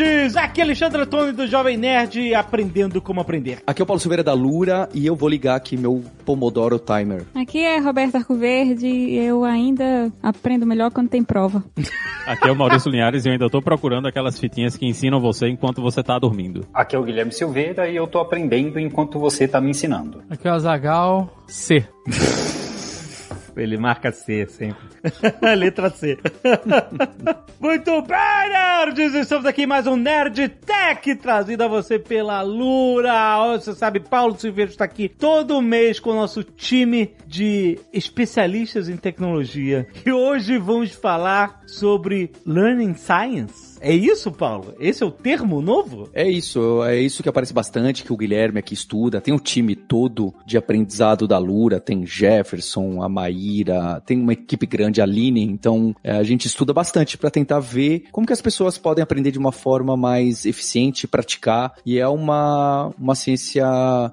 Nerds! Aqui é Alexandre Antônio do Jovem Nerd, aprendendo como aprender. Aqui é o Paulo Silveira da Lura e eu vou ligar aqui meu Pomodoro Timer. Aqui é Roberto Arcoverde e eu ainda aprendo melhor quando tem prova. Aqui é o Maurício Linhares e eu ainda tô procurando aquelas fitinhas que ensinam você enquanto você tá dormindo. Aqui é o Guilherme Silveira e eu tô aprendendo enquanto você tá me ensinando. Aqui é o Azagal C. Ele marca C sempre. Letra C. Muito bem, nerds! Estamos aqui em mais um Nerd Tech trazido a você pela Lura. Você sabe, Paulo Silveira está aqui todo mês com o nosso time de especialistas em tecnologia. E hoje vamos falar sobre Learning Science. É isso, Paulo? Esse é o termo novo? É isso, é isso que aparece bastante, que o Guilherme aqui estuda. Tem o time todo de aprendizado da Lura, tem Jefferson, a Maíra, tem uma equipe grande, a Aline, então é, a gente estuda bastante para tentar ver como que as pessoas podem aprender de uma forma mais eficiente, praticar, e é uma, uma ciência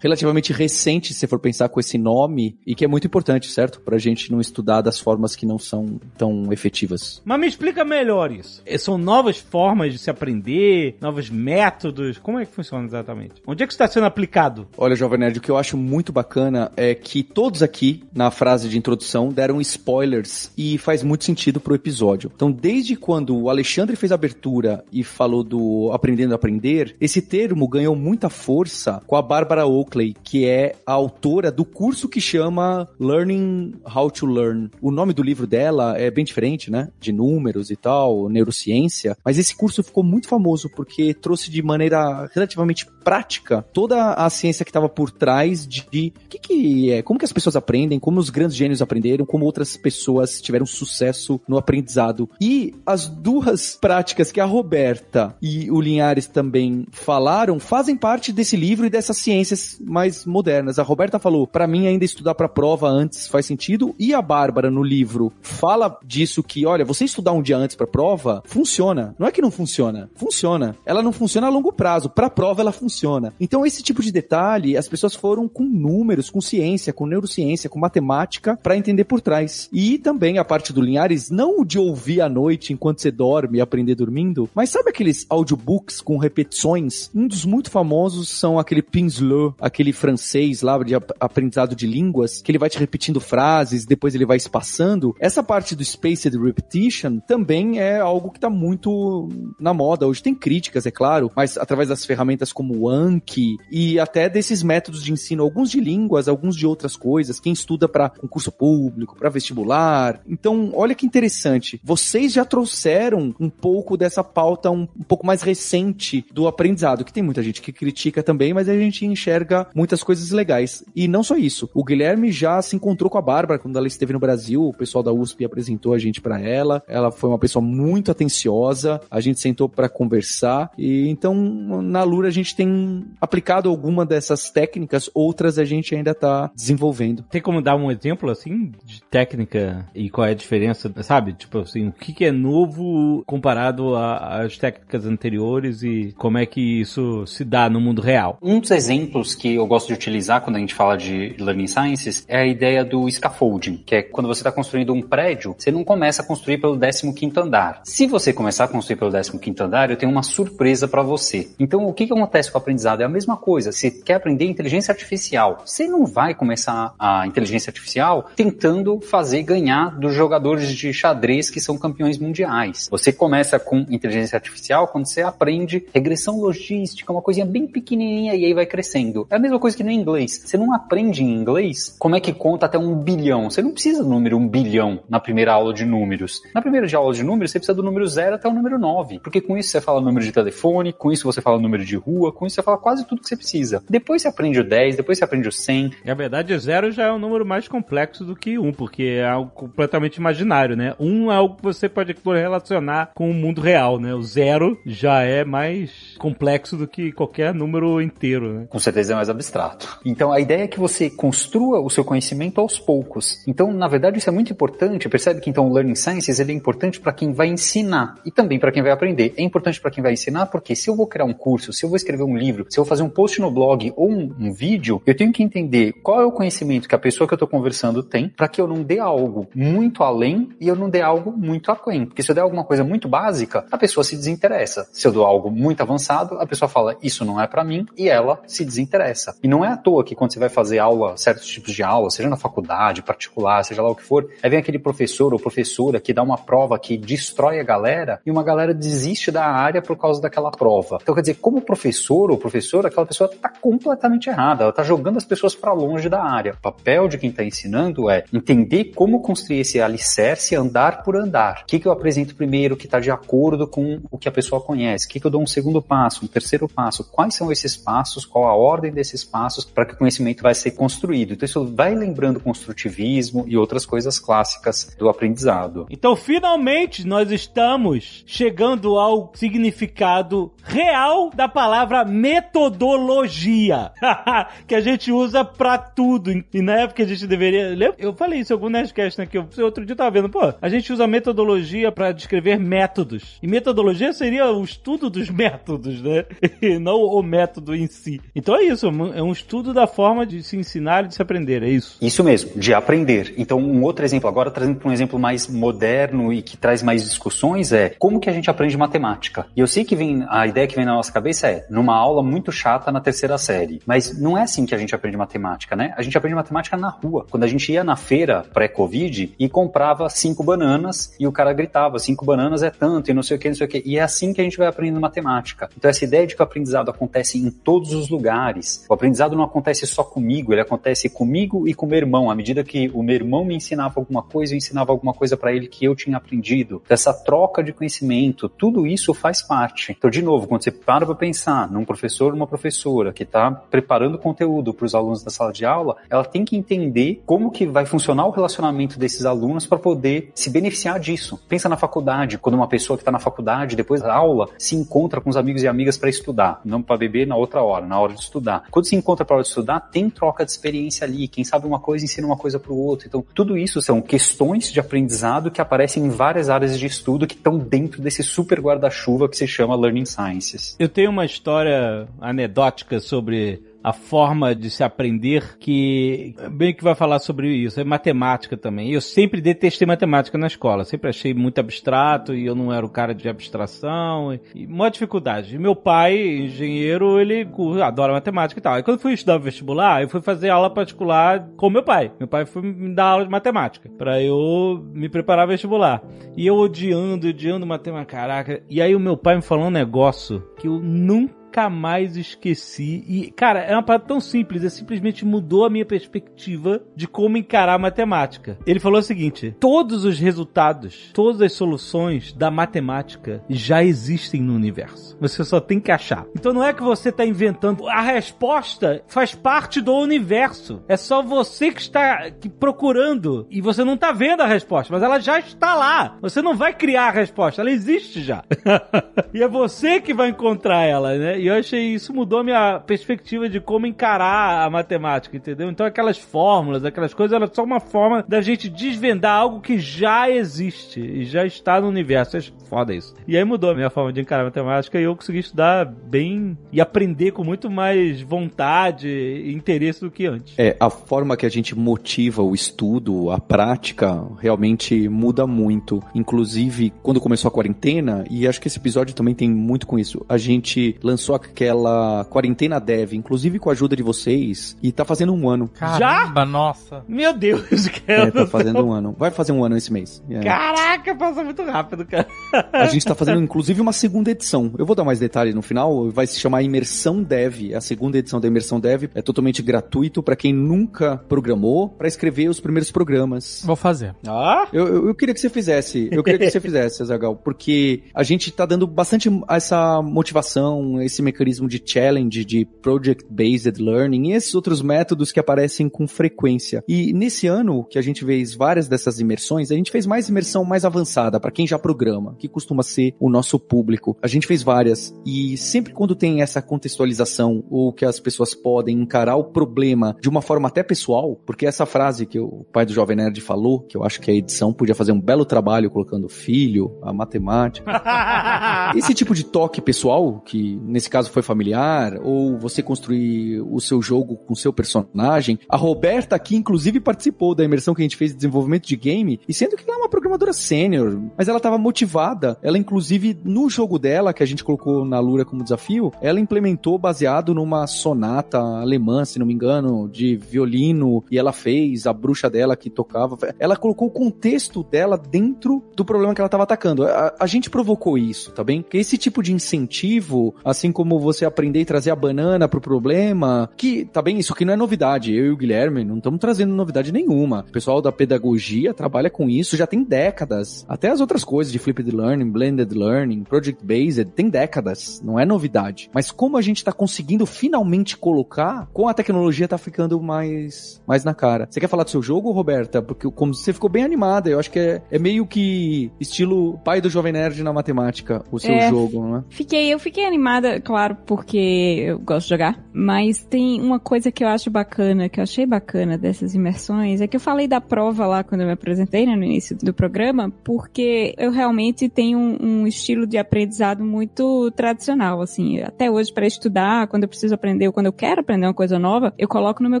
relativamente recente, se for pensar com esse nome, e que é muito importante, certo? Pra gente não estudar das formas que não são tão efetivas. Mas me explica melhor isso. São novas formas de se aprender, novos métodos. Como é que funciona exatamente? Onde é que está sendo aplicado? Olha, Jovem Nerd, o que eu acho muito bacana é que todos aqui, na frase de introdução, deram spoilers e faz muito sentido pro episódio. Então, desde quando o Alexandre fez a abertura e falou do Aprendendo a Aprender, esse termo ganhou muita força com a Barbara Oakley, que é a autora do curso que chama Learning How to Learn. O nome do livro dela é bem diferente, né? De números e tal, neurociência, mas esse curso ficou muito famoso porque trouxe de maneira relativamente prática toda a ciência que estava por trás de o que, que é, como que as pessoas aprendem, como os grandes gênios aprenderam, como outras pessoas tiveram sucesso no aprendizado. E as duas práticas que a Roberta e o Linhares também falaram fazem parte desse livro e dessas ciências mais modernas. A Roberta falou, para mim ainda estudar para prova antes faz sentido, e a Bárbara no livro fala disso que, olha, você estudar um dia antes para prova funciona. Não é que não funciona, funciona. Ela não funciona a longo prazo, para prova ela funciona. Então esse tipo de detalhe, as pessoas foram com números, com ciência, com neurociência, com matemática para entender por trás. E também a parte do Linhares, não de ouvir à noite enquanto você dorme e aprender dormindo, mas sabe aqueles audiobooks com repetições? Um dos muito famosos são aquele Pinsleur, aquele francês lá de ap- aprendizado de línguas, que ele vai te repetindo frases, depois ele vai espaçando. Essa parte do spaced repetition também é algo que tá muito na moda. Hoje tem críticas, é claro, mas através das ferramentas como o Anki e até desses métodos de ensino, alguns de línguas, alguns de outras coisas, quem estuda para concurso público, para vestibular. Então, olha que interessante. Vocês já trouxeram um pouco dessa pauta um, um pouco mais recente do aprendizado, que tem muita gente que critica também, mas a gente enxerga muitas coisas legais. E não só isso. O Guilherme já se encontrou com a Bárbara quando ela esteve no Brasil, o pessoal da USP apresentou a gente para ela. Ela foi uma pessoa muito atenciosa, a gente sentou para conversar e então na Lura a gente tem aplicado alguma dessas técnicas, outras a gente ainda tá desenvolvendo. Tem como dar um exemplo, assim, de técnica e qual é a diferença, sabe? Tipo assim, o que, que é novo comparado às técnicas anteriores e como é que isso se dá no mundo real? Um dos exemplos que eu gosto de utilizar quando a gente fala de Learning Sciences é a ideia do scaffolding, que é quando você está construindo um prédio, você não começa a construir pelo 15º andar. Se você começar a construir pelo 15º andar, eu tenho uma surpresa para você. Então, o que, que acontece com o aprendizado? É a mesma coisa. Você quer aprender inteligência artificial. Você não vai começar a inteligência artificial tentando fazer ganhar dos jogadores de xadrez que são campeões mundiais. Você começa com inteligência artificial quando você aprende regressão logística, uma coisinha bem pequenininha e aí vai crescendo. É a mesma coisa que no inglês. Você não aprende em inglês como é que conta até um bilhão. Você não precisa do número um bilhão na primeira aula de números. Na primeira aula de números, você precisa do número zero até o número 9. Porque com isso você fala número de telefone, com isso você fala número de rua, com isso você fala quase tudo que você precisa. Depois você aprende o 10, depois você aprende o 100. Na verdade, zero já é um número mais complexo do que um, porque é algo completamente imaginário, né? Um é algo que você pode relacionar com o mundo real, né? O zero já é mais complexo do que qualquer número inteiro, né? Com certeza é mais abstrato. Então a ideia é que você construa o seu conhecimento aos poucos. Então, na verdade, isso é muito importante. Percebe que então o Learning Sciences ele é importante para quem vai ensinar e também para para quem vai aprender, é importante para quem vai ensinar, porque se eu vou criar um curso, se eu vou escrever um livro, se eu vou fazer um post no blog ou um, um vídeo, eu tenho que entender qual é o conhecimento que a pessoa que eu estou conversando tem, para que eu não dê algo muito além e eu não dê algo muito aquém. Porque se eu der alguma coisa muito básica, a pessoa se desinteressa. Se eu dou algo muito avançado, a pessoa fala, isso não é para mim, e ela se desinteressa. E não é à toa que quando você vai fazer aula, certos tipos de aula, seja na faculdade, particular, seja lá o que for, aí vem aquele professor ou professora que dá uma prova que destrói a galera e uma galera desiste da área por causa daquela prova. Então, quer dizer, como professor ou professora, aquela pessoa está completamente errada, ela está jogando as pessoas para longe da área. O papel de quem está ensinando é entender como construir esse alicerce andar por andar. O que, que eu apresento primeiro que está de acordo com o que a pessoa conhece? O que, que eu dou um segundo passo, um terceiro passo? Quais são esses passos? Qual a ordem desses passos para que o conhecimento vai ser construído? Então, isso vai lembrando construtivismo e outras coisas clássicas do aprendizado. Então, finalmente, nós estamos chegando ao significado real da palavra metodologia, que a gente usa pra tudo. E na época a gente deveria. Eu falei isso em algum Nerdcast, né? Que eu, outro dia eu tava vendo, pô, a gente usa metodologia para descrever métodos. E metodologia seria o estudo dos métodos, né? E não o método em si. Então é isso, é um estudo da forma de se ensinar e de se aprender, é isso. Isso mesmo, de aprender. Então, um outro exemplo, agora trazendo para um exemplo mais moderno e que traz mais discussões, é como que a gente aprende matemática. E eu sei que vem, a ideia que vem na nossa cabeça é numa aula muito chata na terceira série. Mas não é assim que a gente aprende matemática, né? A gente aprende matemática na rua. Quando a gente ia na feira pré-Covid e comprava cinco bananas e o cara gritava, cinco bananas é tanto e não sei o que, não sei o que. E é assim que a gente vai aprendendo matemática. Então essa ideia de que o aprendizado acontece em todos os lugares. O aprendizado não acontece só comigo, ele acontece comigo e com meu irmão. À medida que o meu irmão me ensinava alguma coisa, eu ensinava alguma coisa para ele que eu tinha aprendido. Então, essa troca de conhecimento, tudo isso faz parte. Então, de novo, quando você para para pensar num professor ou uma professora que está preparando conteúdo para os alunos da sala de aula, ela tem que entender como que vai funcionar o relacionamento desses alunos para poder se beneficiar disso. Pensa na faculdade, quando uma pessoa que está na faculdade, depois da aula, se encontra com os amigos e amigas para estudar, não para beber na outra hora, na hora de estudar. Quando se encontra para hora de estudar, tem troca de experiência ali. Quem sabe uma coisa ensina uma coisa para o outro. Então, tudo isso são questões de aprendizado que aparecem em várias áreas de estudo que estão dentro desse super guarda-chuva que se chama Learning Sciences. Eu tenho uma história anedótica sobre a forma de se aprender que bem que vai falar sobre isso, é matemática também. Eu sempre detestei matemática na escola, sempre achei muito abstrato e eu não era o cara de abstração e, e uma dificuldade. E meu pai, engenheiro, ele adora matemática e tal. Aí quando fui estudar vestibular, eu fui fazer aula particular com meu pai. Meu pai foi me dar aula de matemática para eu me preparar vestibular. E eu odiando, odiando matemática, caraca. E aí o meu pai me falou um negócio que eu nunca nunca mais esqueci. E, cara, é uma parada tão simples, é simplesmente mudou a minha perspectiva de como encarar a matemática. Ele falou o seguinte: todos os resultados, todas as soluções da matemática já existem no universo. Você só tem que achar. Então não é que você está inventando. A resposta faz parte do universo. É só você que está procurando e você não está vendo a resposta, mas ela já está lá. Você não vai criar a resposta, ela existe já. e é você que vai encontrar ela, né? E eu achei isso mudou a minha perspectiva de como encarar a matemática, entendeu? Então aquelas fórmulas, aquelas coisas, era só uma forma da gente desvendar algo que já existe e já está no universo. É foda isso. E aí mudou a minha forma de encarar a matemática e eu consegui estudar bem e aprender com muito mais vontade e interesse do que antes. É, a forma que a gente motiva o estudo, a prática, realmente muda muito. Inclusive, quando começou a quarentena, e acho que esse episódio também tem muito com isso, a gente lançou aquela quarentena dev, inclusive com a ajuda de vocês, e tá fazendo um ano. Caramba, Já? nossa. Meu Deus, cara. É, tá fazendo um ano. Vai fazer um ano esse mês. É. Caraca, passa muito rápido, cara. A gente tá fazendo, inclusive, uma segunda edição. Eu vou dar mais detalhes no final. Vai se chamar Imersão Dev. A segunda edição da Imersão Dev é totalmente gratuito para quem nunca programou, para escrever os primeiros programas. Vou fazer. Ah? Eu, eu, eu, queria que você fizesse. Eu queria que você fizesse, Azagal, porque a gente tá dando bastante essa motivação, esse esse mecanismo de challenge, de project-based learning e esses outros métodos que aparecem com frequência. E nesse ano que a gente fez várias dessas imersões, a gente fez mais imersão mais avançada para quem já programa, que costuma ser o nosso público. A gente fez várias e sempre quando tem essa contextualização ou que as pessoas podem encarar o problema de uma forma até pessoal, porque essa frase que o pai do Jovem Nerd falou, que eu acho que a edição podia fazer um belo trabalho colocando filho, a matemática. Esse tipo de toque pessoal, que nesse caso foi familiar, ou você construir o seu jogo com seu personagem, a Roberta aqui inclusive participou da imersão que a gente fez de desenvolvimento de game, e sendo que ela é uma programadora sênior, mas ela estava motivada. Ela inclusive no jogo dela, que a gente colocou na Lura como desafio, ela implementou baseado numa sonata alemã, se não me engano, de violino, e ela fez a bruxa dela que tocava. Ela colocou o contexto dela dentro do problema que ela estava atacando. A, a, gente provocou isso, tá bem? Que esse tipo de incentivo, assim como você aprender e trazer a banana pro problema, que, tá bem, isso aqui não é novidade. Eu e o Guilherme não estamos trazendo novidade nenhuma. O pessoal da pedagogia trabalha com isso já tem décadas. Até as outras coisas de flipped learning, blended learning, project based, tem décadas. Não é novidade. Mas como a gente está conseguindo finalmente colocar, com a tecnologia tá ficando mais, mais na cara. Você quer falar do seu jogo, Roberta? Porque como você ficou bem animada, eu acho que é, é meio que estilo pai do Jovem Nerd na matemática, o seu É, jogo, né? Fiquei, eu fiquei animada, claro, porque eu gosto de jogar, mas tem uma coisa que eu acho bacana, que eu achei bacana dessas imersões, é que eu falei da prova lá quando eu me apresentei, né, no início do programa, porque eu realmente tenho um, um estilo de aprendizado muito tradicional, assim, até hoje para estudar, quando eu preciso aprender ou quando eu quero aprender uma coisa nova, eu coloco no meu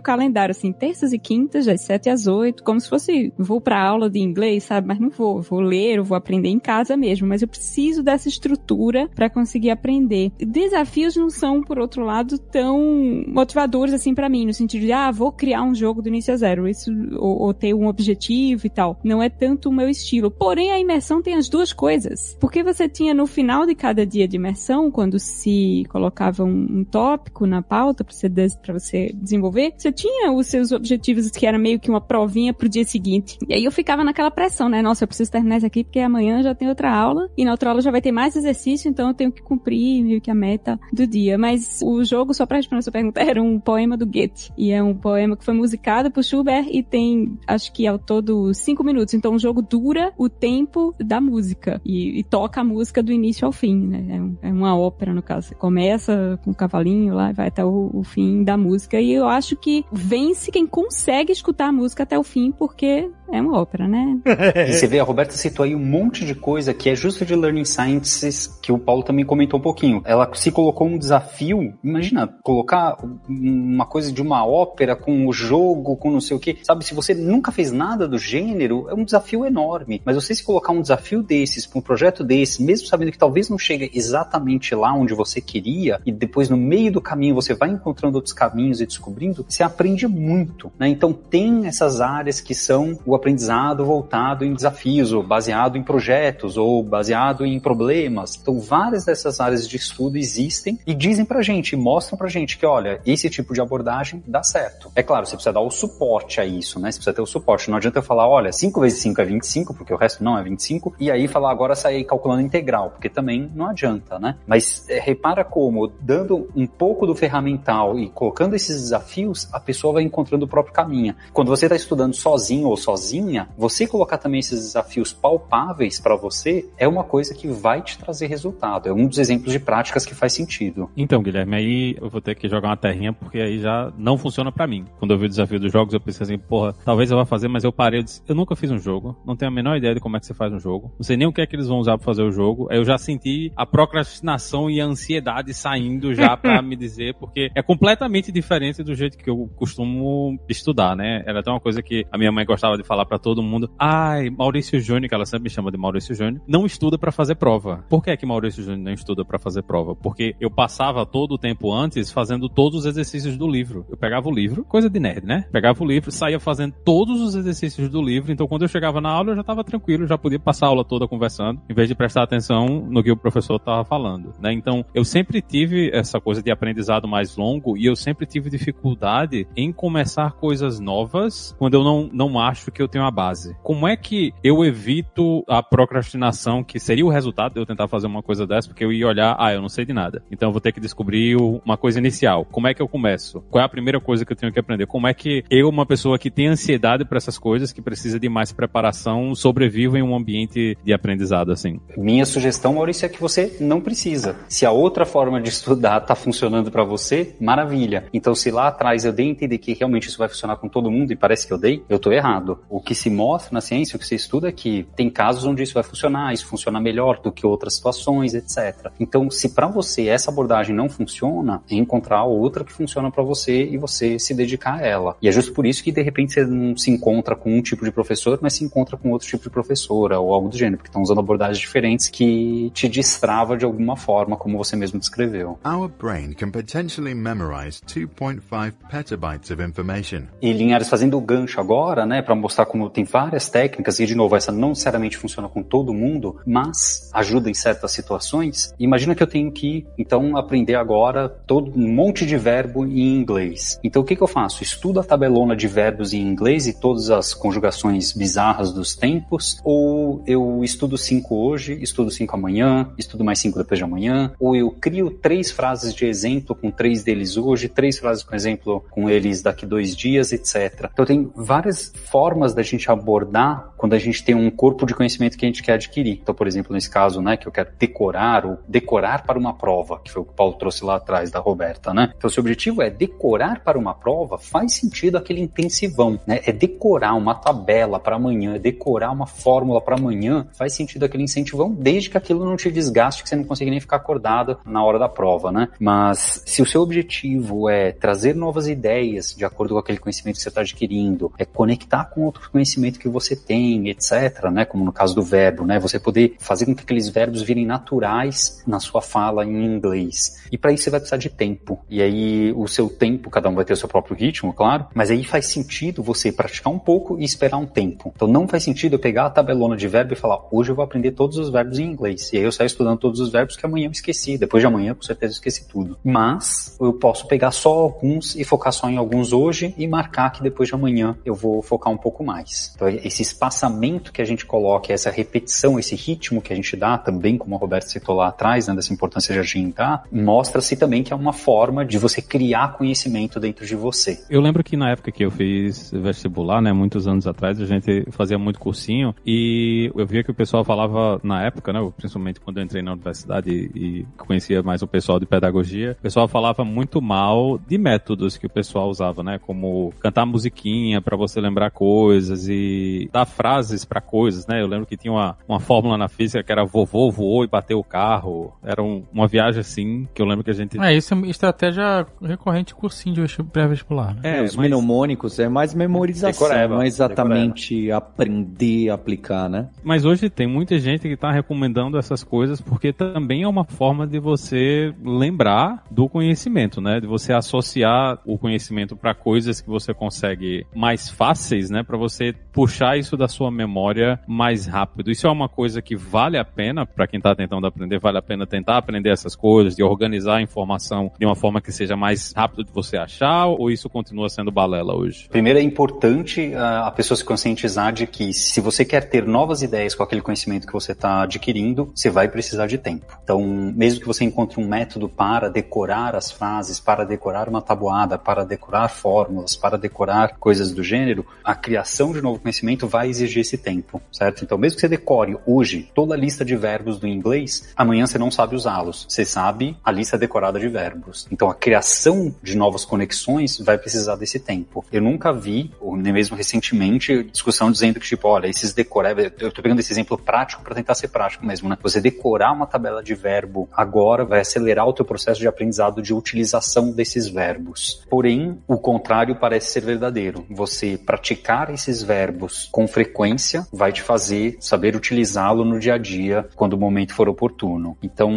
calendário, assim, terças e quintas, das 7 às 8, como se fosse, vou pra aula de inglês, sabe? Mas não vou, vou ler, eu vou aprender em casa mesmo, mas eu preciso dessa estrutura para conseguir aprender. Desafios não são, por outro lado, tão motivadores assim para mim, no sentido de, ah, vou criar um jogo do início a zero, isso, ou, ou ter um objetivo e tal. Não é tanto o meu estilo. Porém, a imersão tem as duas coisas. Porque você tinha no final de cada dia de imersão, quando se colocava um, um tópico na pauta para você, você desenvolver, você tinha os seus objetivos que era meio que uma provinha pro dia seguinte. E aí eu ficava naquela pressão, né? Nossa, eu preciso terminar isso aqui porque amanhã já tem outra aula e na outra aula já vai ter mais exercício, então eu tenho que cumprir meio que a meta do dia. Mas o jogo, só pra responder a sua pergunta, era um poema do Goethe. E é um poema que foi musicado por Schubert e tem, acho que ao todo, cinco minutos. Então o jogo dura o tempo da música e, e toca a música do início ao fim, né? É, é uma ópera, no caso. Você começa com o cavalinho lá e vai até o, o fim da música. E eu acho que vence quem consegue escutar a música até o fim, porque é uma ópera, né? E você vê, a Roberta citou aí um monte de coisa que é justo de Learning Sciences, que o Paulo também comentou um pouquinho. Ela se colocou um desafio, imagina, colocar uma coisa de uma ópera com o jogo, com não sei o que. Sabe, se você nunca fez nada do gênero, é um desafio enorme. Mas você se colocar um desafio desses, um projeto desse, mesmo sabendo que talvez não chegue exatamente lá onde você queria, e depois no meio do caminho você vai encontrando outros caminhos e descobrindo, você aprende muito, né? Então tem essas áreas que são o aprendizado voltado em desafios, ou baseado em projetos, ou baseado em problemas. Então várias dessas áreas de estudo existem e dizem pra gente, mostram pra gente que, olha, esse tipo de abordagem dá certo. É claro, você precisa dar o suporte a isso, né? Você precisa ter o suporte. Não adianta eu falar, olha, 5 vezes 5 é 25, porque o resto não é 25, e aí falar agora sair calculando integral, porque também não adianta, né? Mas é, repara como, dando um pouco do ferramental e colocando esses desafios, a pessoa vai encontrando o próprio caminho. Quando você está estudando sozinho ou sozinha, você colocar também esses desafios palpáveis para você é uma coisa que vai te trazer resultado. É um dos exemplos de práticas que faz sentido. Então, Guilherme, aí eu vou ter que jogar uma terrinha, porque aí já não funciona pra mim. Quando eu vi o desafio dos jogos, eu pensei assim, porra, talvez eu vá fazer, mas eu parei, eu disse, eu nunca fiz um jogo, não tenho a menor ideia de como é que você faz um jogo, não sei nem o que é que eles vão usar pra fazer o jogo, aí eu já senti a procrastinação e a ansiedade saindo já pra me dizer, porque é completamente diferente do jeito que eu costumo estudar, né? Era até uma coisa que a minha mãe gostava de falar pra todo mundo, ai, Maurício Júnior, que ela sempre me chama de Maurício Júnior, não estuda pra fazer prova. Por que é que Maurício Júnior não estuda pra fazer prova? Porque eu passava todo o tempo antes fazendo todos os exercícios do livro. Eu pegava o livro, coisa de nerd, né? Pegava o livro, saía fazendo todos os exercícios do livro, então quando eu chegava na aula eu já tava tranquilo, já podia passar a aula toda conversando, em vez de prestar atenção no que o professor tava falando, né? Então, eu sempre tive essa coisa de aprendizado mais longo e eu sempre tive dificuldade em começar coisas novas quando eu não, não acho que eu tenho a base. Como é que eu evito a procrastinação, que seria o resultado de eu tentar fazer uma coisa dessa, porque eu ia olhar, ah, eu não sei de nada. Então eu vou ter que descobrir uma coisa inicial. Como é que eu começo? Qual é a primeira coisa que eu tenho que aprender? Como é que eu, uma pessoa que tem ansiedade para essas coisas, que precisa de mais preparação, sobrevivo em um ambiente de aprendizado assim? Minha sugestão, Maurício, é que você não precisa. Se a outra forma de estudar tá funcionando para você, maravilha. Então se lá atrás eu dei a entender que realmente isso vai funcionar com todo mundo e parece que eu dei, eu tô errado. O que se mostra na ciência, o que se estuda é que tem casos onde isso vai funcionar, isso funciona melhor do que outras situações, etc. Então, se para você essa abordagem não funciona, é encontrar outra que funciona para você e você se dedicar a ela. E é justo por isso que de repente você não se encontra com um tipo de professor, mas se encontra com outro tipo de professora ou algo do gênero, porque estão usando abordagens diferentes que te destrava de alguma forma, como você mesmo descreveu. Our brain can potentially memorize 2.5 petabytes of information. E Linhares fazendo o gancho agora, né, para mostrar como tem várias técnicas e de novo essa não necessariamente funciona com todo mundo, mas ajuda em certas situações. Imagina que eu tenho que então aprender agora todo um monte de verbo em inglês. Então o que que eu faço? Estudo a tabelona de verbos em inglês e todas as conjugações bizarras dos tempos, ou eu estudo cinco hoje, estudo cinco amanhã, estudo mais cinco depois de amanhã, ou eu crio três frases de exemplo com três deles hoje, três frases com exemplo com eles daqui dois dias, etc. Então tem várias formas da gente abordar quando a gente tem um corpo de conhecimento que a gente quer adquirir. Então, por exemplo, nesse caso, né, que eu quero decorar ou decorar para uma prova, que foi o que o Paulo trouxe lá atrás da Roberta, né? Então, se o objetivo é decorar para uma prova, faz sentido aquele intensivão, né? É decorar uma tabela para amanhã, é decorar uma fórmula para amanhã, faz sentido aquele incentivão, desde que aquilo não te desgaste, que você não consiga nem ficar acordado na hora da prova, né? Mas se o seu objetivo é trazer novas ideias de acordo com aquele conhecimento que você está adquirindo, é conectar com outro conhecimento que você tem, etc., né? Como no caso do verbo, né? Você poder fazer com que aqueles verbos virem naturais na sua fala em inglês. E para isso você vai precisar de tempo. E aí o seu tempo, cada um vai ter o seu próprio ritmo, claro, mas aí faz sentido você praticar um pouco e esperar um tempo. Então não faz sentido eu pegar a tabelona de verbo e falar, hoje eu vou aprender todos os verbos em inglês. E aí eu saio estudando todos os verbos que amanhã eu esqueci. Depois de amanhã, com certeza, eu esqueci tudo. Mas eu posso pegar só alguns e focar só em alguns hoje e marcar que depois de amanhã eu vou focar um pouco mais. Então esse espaçamento que a gente coloca, essa repetição, esse ritmo que a gente dá, também como a Roberta citou lá atrás, né, dessa importância de agendar, mostra-se também que é uma forma de você criar conhecimento dentro de você. Eu lembro que na época que eu fiz vestibular, né, muitos anos atrás, a gente fazia muito cursinho e eu via que o pessoal falava na época, né, principalmente quando eu entrei na universidade e conhecia mais o pessoal de pedagogia, o pessoal falava muito mal de métodos que o pessoal usava, né, como cantar musiquinha para você lembrar coisas e dar frases para coisas, né? Eu lembro que tinha uma, uma fórmula na física que era vovô voou e bateu o carro. Era um, uma viagem assim que eu lembro que a gente. É, isso é estratégia recorrente cursinho de pré-vestibular. Né? É, os mas... mnemônicos é mais memorização, decoreba, não é exatamente decoreba. aprender a aplicar, né? Mas hoje tem muita gente que está recomendando essas coisas porque também é uma forma de você lembrar do conhecimento, né? De você associar o conhecimento para coisas que você consegue mais fáceis, né? Para você puxar isso da sua memória mais rápido. Isso é uma coisa que vale a pena para quem está tentando aprender, vale a pena tentar aprender essas coisas, de organizar a informação de uma forma que seja mais rápido de você achar, ou isso continua sendo balela hoje? Primeiro é importante ah, a pessoa se conscientizar de que se você quer ter novas ideias com aquele conhecimento que você está adquirindo, você vai precisar de tempo. Então, mesmo que você encontre um método para decorar as frases, para decorar uma tabuada, para decorar fórmulas, para decorar coisas do gênero, a criação de novo conhecimento vai exigir esse tempo, certo? Então, mesmo que você decore hoje toda a lista de verbos do inglês, amanhã você não sabe usá-los. Você sabe a lista decorada de verbos. Então, a criação de novas conexões vai precisar desse tempo. Eu nunca vi, ou nem mesmo recentemente, discussão dizendo que, tipo, olha, esses decorar, eu tô pegando esse exemplo prático para tentar ser prático mesmo, né? Você decorar uma tabela de verbo agora vai acelerar o teu processo de aprendizado de utilização desses verbos. Porém, o contrário parece ser verdadeiro. Você praticar esses verbos com frequência vai te fazer saber utilizá-lo no dia a dia quando o momento for oportuno. Então,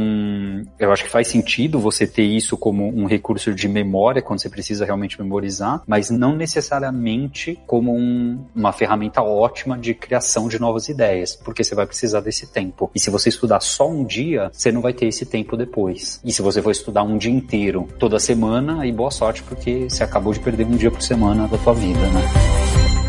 eu acho que faz sentido você ter isso como um recurso de memória quando você precisa realmente memorizar, mas não necessariamente como um, uma ferramenta ótima de criação de novas ideias, porque você vai precisar desse tempo. E se você estudar só um dia, você não vai ter esse tempo depois. E se você for estudar um dia inteiro, toda semana, aí boa sorte, porque você acabou de perder um dia por semana da tua vida, né?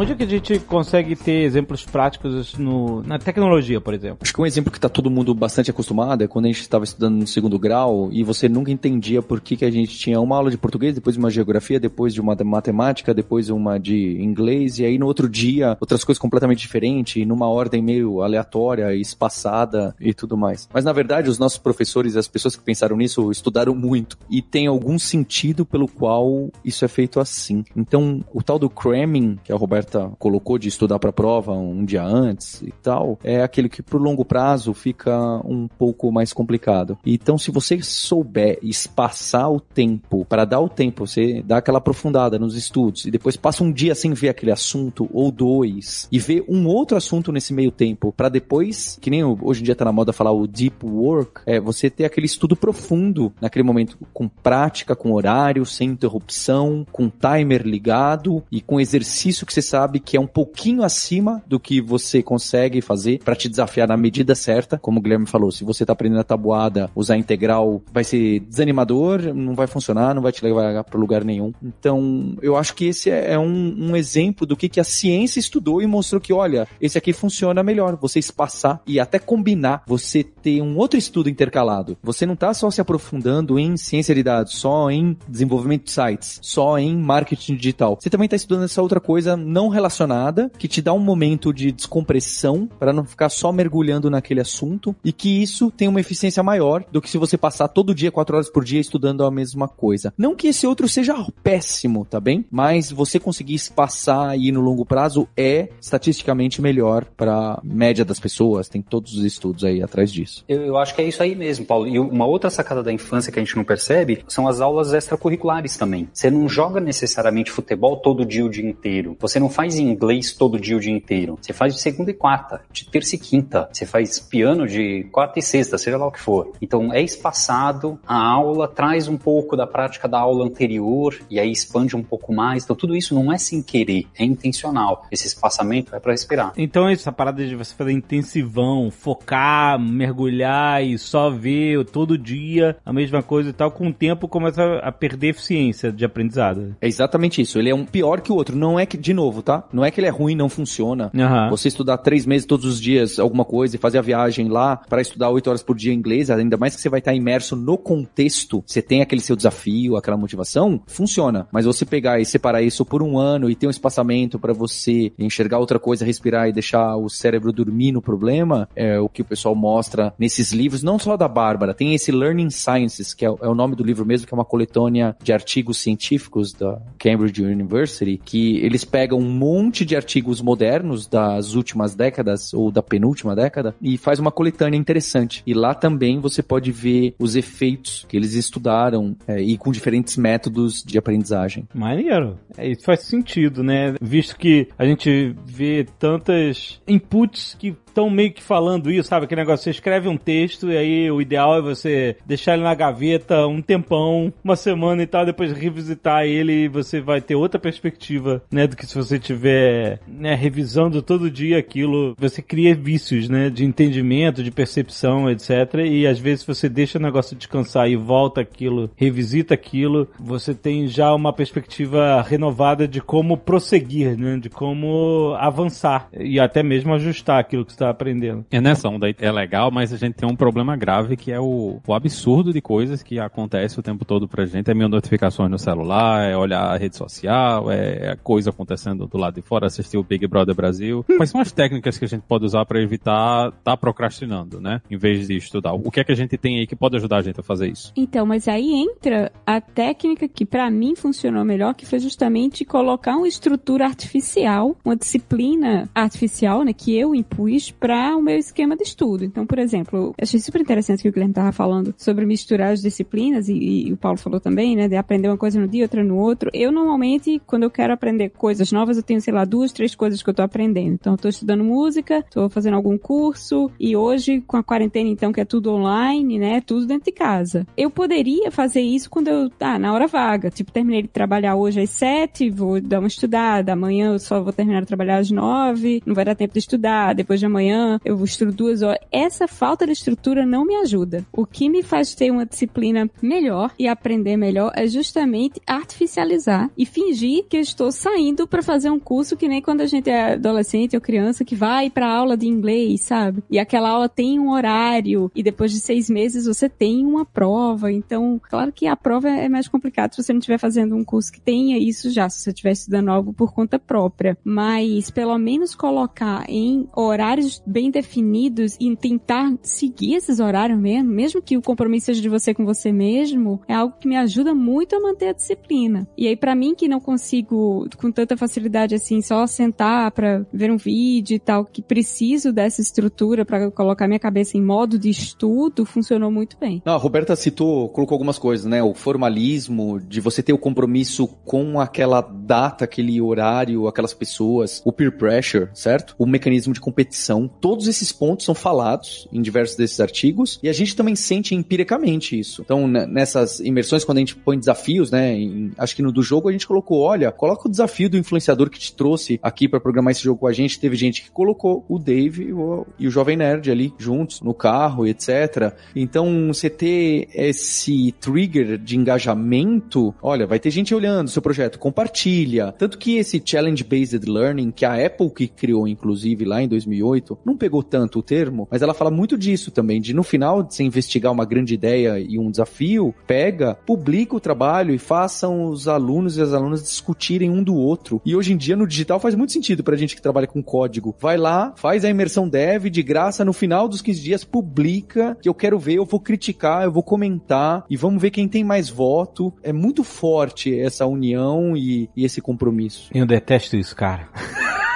Onde é que a gente consegue ter exemplos práticos no, na tecnologia, por exemplo? Acho que um exemplo que está todo mundo bastante acostumado é quando a gente estava estudando no segundo grau e você nunca entendia por que, que a gente tinha uma aula de português, depois uma geografia, depois de uma matemática, depois uma de inglês, e aí no outro dia outras coisas completamente diferentes, numa ordem meio aleatória, espaçada e tudo mais. Mas na verdade, os nossos professores, as pessoas que pensaram nisso, estudaram muito e tem algum sentido pelo qual isso é feito assim. Então, o tal do cramming, que a Roberta colocou de estudar para a prova um dia antes e tal, é aquele que pro longo prazo fica um pouco mais complicado. Então, se você souber espaçar o tempo, para dar o tempo, você dá aquela aprofundada nos estudos e depois passa um dia sem ver aquele assunto ou dois e ver um outro assunto nesse meio tempo, para depois, que nem hoje em dia tá na moda falar o deep work, é você ter aquele estudo profundo naquele momento com prática, com horário, sem interrupção, com timer ligado e com exercício que você sabe que é um pouquinho acima do que você consegue fazer para te desafiar na medida certa. Como o Guilherme falou, se você tá aprendendo a tabuada, usar integral vai ser desanimador, não vai funcionar, não vai te levar para lugar nenhum. Então, eu acho que esse é um, um exemplo do que, que a ciência estudou e mostrou que, olha, esse aqui funciona melhor. Você espaçar e até combinar, você ter um outro estudo intercalado. Você não tá só se aprofundando em ciência de dados, só em desenvolvimento de sites, só em marketing digital. Você também tá estudando essa outra coisa não relacionada, que te dá um momento de descompressão para não ficar só mergulhando naquele assunto e que isso tem uma eficiência maior do que se você passar todo dia, quatro horas por dia, estudando a mesma coisa. Não que esse outro seja péssimo, tá bem? Mas você conseguir espaçar e ir no longo prazo é estatisticamente melhor para média das pessoas. Tem todos os estudos aí atrás disso. Eu, eu acho que é isso aí mesmo, Paulo. E uma outra sacada da infância que a gente não percebe são as aulas extracurriculares também. Você não joga necessariamente futebol todo dia o dia inteiro. Você não faz inglês todo dia o dia inteiro. Você faz de segunda e quarta, de terça e quinta. Você faz piano de quarta e sexta, seja lá o que for. Então é espaçado, a aula traz um pouco da prática da aula anterior e aí expande um pouco mais. Então tudo isso não é sem querer, é intencional. Esse espaçamento é para respirar. Então essa parada de você fazer intensivão, focar, mergulhar e só ver todo dia a mesma coisa e tal, com o tempo começa a perder eficiência de aprendizado. É exatamente isso. Ele é um pior que o outro. Não é que, de novo, tá? Não é que ele é ruim, não funciona. Aham. Você estudar três meses todos os dias alguma coisa e fazer a viagem lá para estudar oito horas por dia inglês, ainda mais que você vai estar imerso no contexto, você tem aquele seu desafio, aquela motivação, funciona. Mas você pegar e separar isso por um ano e ter um espaçamento para você enxergar outra coisa, respirar e deixar o cérebro dormir no problema, é o que o pessoal mostra nesses livros, não só da Bárbara, tem esse Learning Sciences, que é, é o nome do livro mesmo, que é uma coletânea de artigos científicos da Cambridge University, que eles pegam um monte de artigos modernos das últimas décadas ou da penúltima década e faz uma coletânea interessante. E lá também você pode ver os efeitos que eles estudaram é, e com diferentes métodos de aprendizagem. Maneiro. É, isso faz sentido, né? Visto que a gente vê tantas inputs que estão meio que falando isso, sabe? Aquele negócio, você escreve um texto e aí o ideal é você deixar ele na gaveta um tempão, uma semana e tal, depois revisitar ele e você vai ter outra perspectiva, né? Do que se você tiver, né, revisando todo dia aquilo, você cria vícios, né? De entendimento, de percepção, etc. E às vezes você deixa o negócio descansar e volta aquilo, revisita aquilo, você tem já uma perspectiva renovada de como prosseguir, né? De como avançar e até mesmo ajustar aquilo que você está aprendendo. É nessa onda aí é legal, mas a gente tem um problema grave que é o, o absurdo de coisas que acontece o tempo todo pra gente. É mil notificações no celular, é olhar a rede social, é, é coisa acontecendo do lado de fora, assistir o Big Brother Brasil. Quais são as técnicas que a gente pode usar para evitar estar tá procrastinando, né? Em vez de estudar. O que é que a gente tem aí que pode ajudar a gente a fazer isso? Então, mas aí entra a técnica que pra mim funcionou melhor, que foi justamente colocar uma estrutura artificial, uma disciplina artificial, né, que eu impus para o meu esquema de estudo. Então, por exemplo, achei super interessante o que o Guilherme estava falando sobre misturar as disciplinas e, e o Paulo falou também, né, de aprender uma coisa no dia, outra no outro. Eu normalmente, quando eu quero aprender coisas novas, eu tenho, sei lá, duas, três coisas que eu tô aprendendo. Então, eu tô estudando música, tô fazendo algum curso e hoje com a quarentena então que é tudo online, né, tudo dentro de casa. Eu poderia fazer isso quando eu, ah, na hora vaga, tipo, terminei de trabalhar hoje às sete, vou dar uma estudada, amanhã eu só vou terminar de trabalhar às nove, não vai dar tempo de estudar, depois de amanhã manhã, eu estudo duas horas. Essa falta de estrutura não me ajuda. O que me faz ter uma disciplina melhor e aprender melhor é justamente artificializar e fingir que eu estou saindo para fazer um curso que nem quando a gente é adolescente ou criança que vai para aula de inglês, sabe? E aquela aula tem um horário e depois de seis meses você tem uma prova. Então, claro que a prova é mais complicado se você não estiver fazendo um curso que tenha isso já, se você estiver estudando algo por conta própria. Mas pelo menos colocar em horários bem definidos e tentar seguir esses horários mesmo, mesmo que o compromisso seja de você com você mesmo, é algo que me ajuda muito a manter a disciplina. E aí para mim que não consigo com tanta facilidade assim só sentar para ver um vídeo e tal, que preciso dessa estrutura para colocar minha cabeça em modo de estudo, funcionou muito bem. Não, a Roberta citou, colocou algumas coisas, né? O formalismo, de você ter o compromisso com aquela data, aquele horário, aquelas pessoas, o peer pressure, certo? O mecanismo de competição. Todos esses pontos são falados em diversos desses artigos e a gente também sente empiricamente isso. Então, nessas imersões, quando a gente põe desafios, né? Em, acho que no do jogo a gente colocou, olha, coloca o desafio do influenciador que te trouxe aqui para programar esse jogo com a gente. Teve gente que colocou o Dave e o, e o Jovem Nerd ali juntos no carro, etc. Então, você ter esse trigger de engajamento, olha, vai ter gente olhando seu projeto, compartilha. Tanto que esse challenge-based learning, que a Apple que criou, inclusive, lá em 2008, não pegou tanto o termo, mas ela fala muito disso também, de no final de você investigar uma grande ideia e um desafio, pega, publica o trabalho e façam os alunos e as alunas discutirem um do outro. E hoje em dia no digital faz muito sentido pra gente que trabalha com código. Vai lá, faz a imersão dev de graça, no final dos 15 dias publica, que eu quero ver, eu vou criticar, eu vou comentar e vamos ver quem tem mais voto. É muito forte essa união e, e esse compromisso. Eu detesto isso, cara.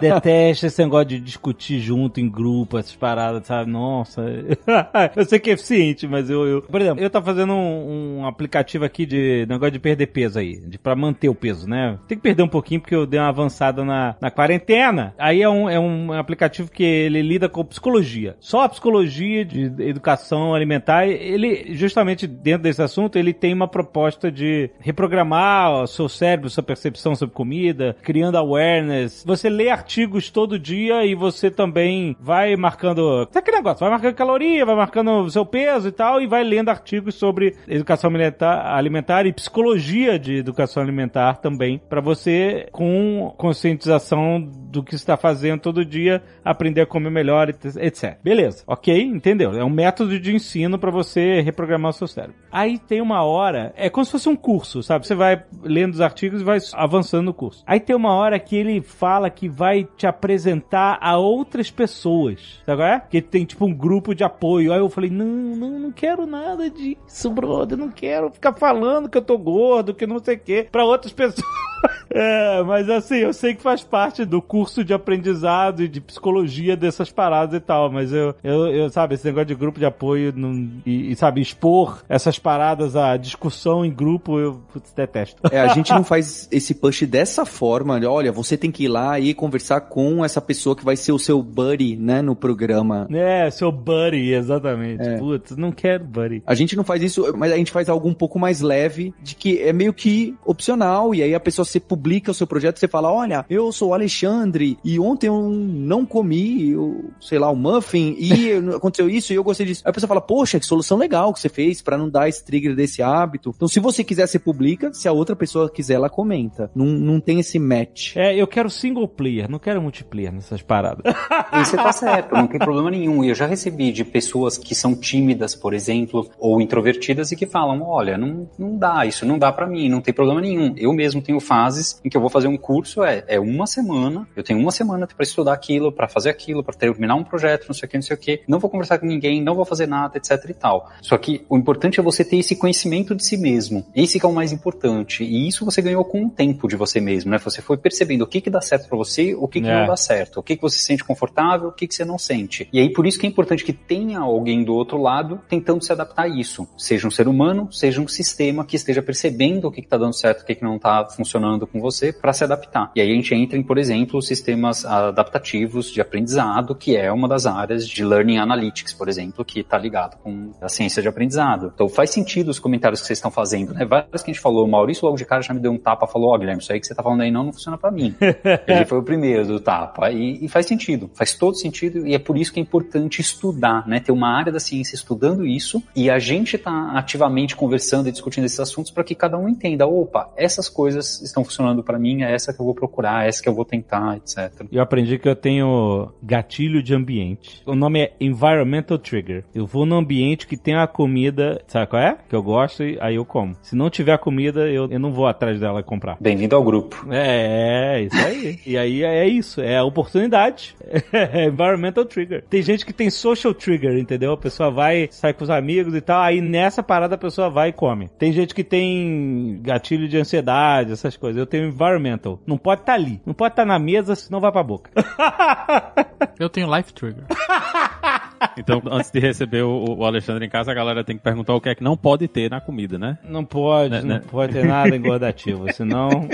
Detesto esse negócio de discutir junto em grupo, essas paradas, sabe? Nossa. eu sei que é eficiente, mas eu, eu. Por exemplo, eu tô fazendo um, um, aplicativo aqui de negócio de perder peso aí, de, pra manter o peso, né? Tem que perder um pouquinho porque eu dei uma avançada na, na quarentena. Aí é um, é um aplicativo que ele lida com psicologia. Só a psicologia de educação alimentar. Ele, justamente dentro desse assunto, ele tem uma proposta de reprogramar o seu cérebro, sua percepção sobre comida, criando awareness Você lê artigos todo dia e você também vai marcando. Sabe aquele negócio? Vai marcando caloria, vai marcando o seu peso e tal, e vai lendo artigos sobre educação alimentar, alimentar e psicologia de educação alimentar também, para você, com conscientização do que está fazendo todo dia, aprender a comer melhor, etc. Beleza, ok? Entendeu? É um método de ensino para você reprogramar o seu cérebro. Aí tem uma hora, é como se fosse um curso, sabe? Você vai lendo os artigos e vai avançando no curso. Aí tem uma hora que ele fala que vai te apresentar a outras pessoas. Sabe é? Que tem tipo um grupo de apoio. Aí eu falei: não, não, não quero nada disso, brother. Não quero ficar falando que eu tô gordo, que não sei o quê, pra outras pessoas. É, mas assim, eu sei que faz parte do curso de aprendizado e de psicologia dessas paradas e tal, mas eu, eu, eu sabe, esse negócio de grupo de apoio não, e, e, sabe, expor essas paradas à discussão em grupo, eu putz, detesto. É, a gente não faz esse push dessa forma, olha, você tem que ir lá e conversar com essa pessoa que vai ser o seu buddy, né, no programa. É, seu buddy, exatamente. É. Putz, não quero buddy. A gente não faz isso, mas a gente faz algo um pouco mais leve, de que é meio que opcional, e aí a pessoa se publica o seu projeto, você fala, olha, eu sou o Alexandre, e ontem eu não comi, eu, sei lá, o muffin, e aconteceu isso, e eu gostei disso. Aí a pessoa fala, poxa, que solução legal que você fez para não dar esse trigger desse hábito. Então, se você quiser, você publica, se a outra pessoa quiser, ela comenta. Não, não tem esse match. É, eu quero single player, não quero multiplayer nessas paradas. E você tá certo, não tem problema nenhum. E eu já recebi de pessoas que são tímidas, por exemplo, ou introvertidas e que falam, olha, não, não dá, isso não dá para mim, não tem problema nenhum. Eu mesmo tenho fases em que eu vou fazer um curso, é, é uma semana, eu tenho uma semana para estudar aquilo, para fazer aquilo, para terminar um projeto, não sei o que, não sei o que. Não vou conversar com ninguém, não vou fazer nada, etc e tal. Só que o importante é você ter esse conhecimento de si mesmo. Esse que é o mais importante. E isso você ganhou com o tempo de você mesmo, né? Você foi percebendo que que dá certo para você, o que que é. não dá certo, o que que você se sente confortável, o que que você não sente. E aí por isso que é importante que tenha alguém do outro lado tentando se adaptar a isso. Seja um ser humano, seja um sistema que esteja percebendo o que que tá dando certo, o que que não tá funcionando com você para se adaptar. E aí a gente entra em, por exemplo, sistemas adaptativos de aprendizado, que é uma das áreas de Learning Analytics, por exemplo, que está ligado com a ciência de aprendizado. Então faz sentido os comentários que vocês estão fazendo, né? Várias que a gente falou, o Maurício logo de cara já me deu um tapa, falou, ó, oh, Guilherme, isso aí que você tá falando aí não, não funciona para mim. Ele foi o primeiro do tapa. E, e faz sentido, faz todo sentido, e é por isso que é importante estudar, né? Ter uma área da ciência estudando isso, e a gente tá ativamente conversando e discutindo esses assuntos para que cada um entenda, opa, essas coisas estão funcionando para mim, é essa que eu vou procurar, é essa que eu vou tentar, etc. Eu aprendi que eu tenho gatilho de ambiente. O nome é Environmental Trigger. Eu vou no ambiente que tem a comida, sabe qual é? Que eu gosto e aí eu como. Se não tiver comida, eu, eu não vou atrás dela comprar. Bem-vindo ao grupo. É, é isso aí. e aí é isso, é a oportunidade. É environmental Trigger. Tem gente que tem Social Trigger, entendeu? A pessoa vai, sai com os amigos e tal, aí nessa parada a pessoa vai e come. Tem gente que tem gatilho de ansiedade, essas coisas. Eu tenho Environmental. Não pode estar tá ali. Não pode estar tá na mesa, senão vai pra boca. eu tenho Life Trigger. Então, antes de receber o, o, Alexandre em casa, a galera tem que perguntar o que é que não pode ter na comida, né? Não pode, né, não né? pode ter nada engordativo, senão.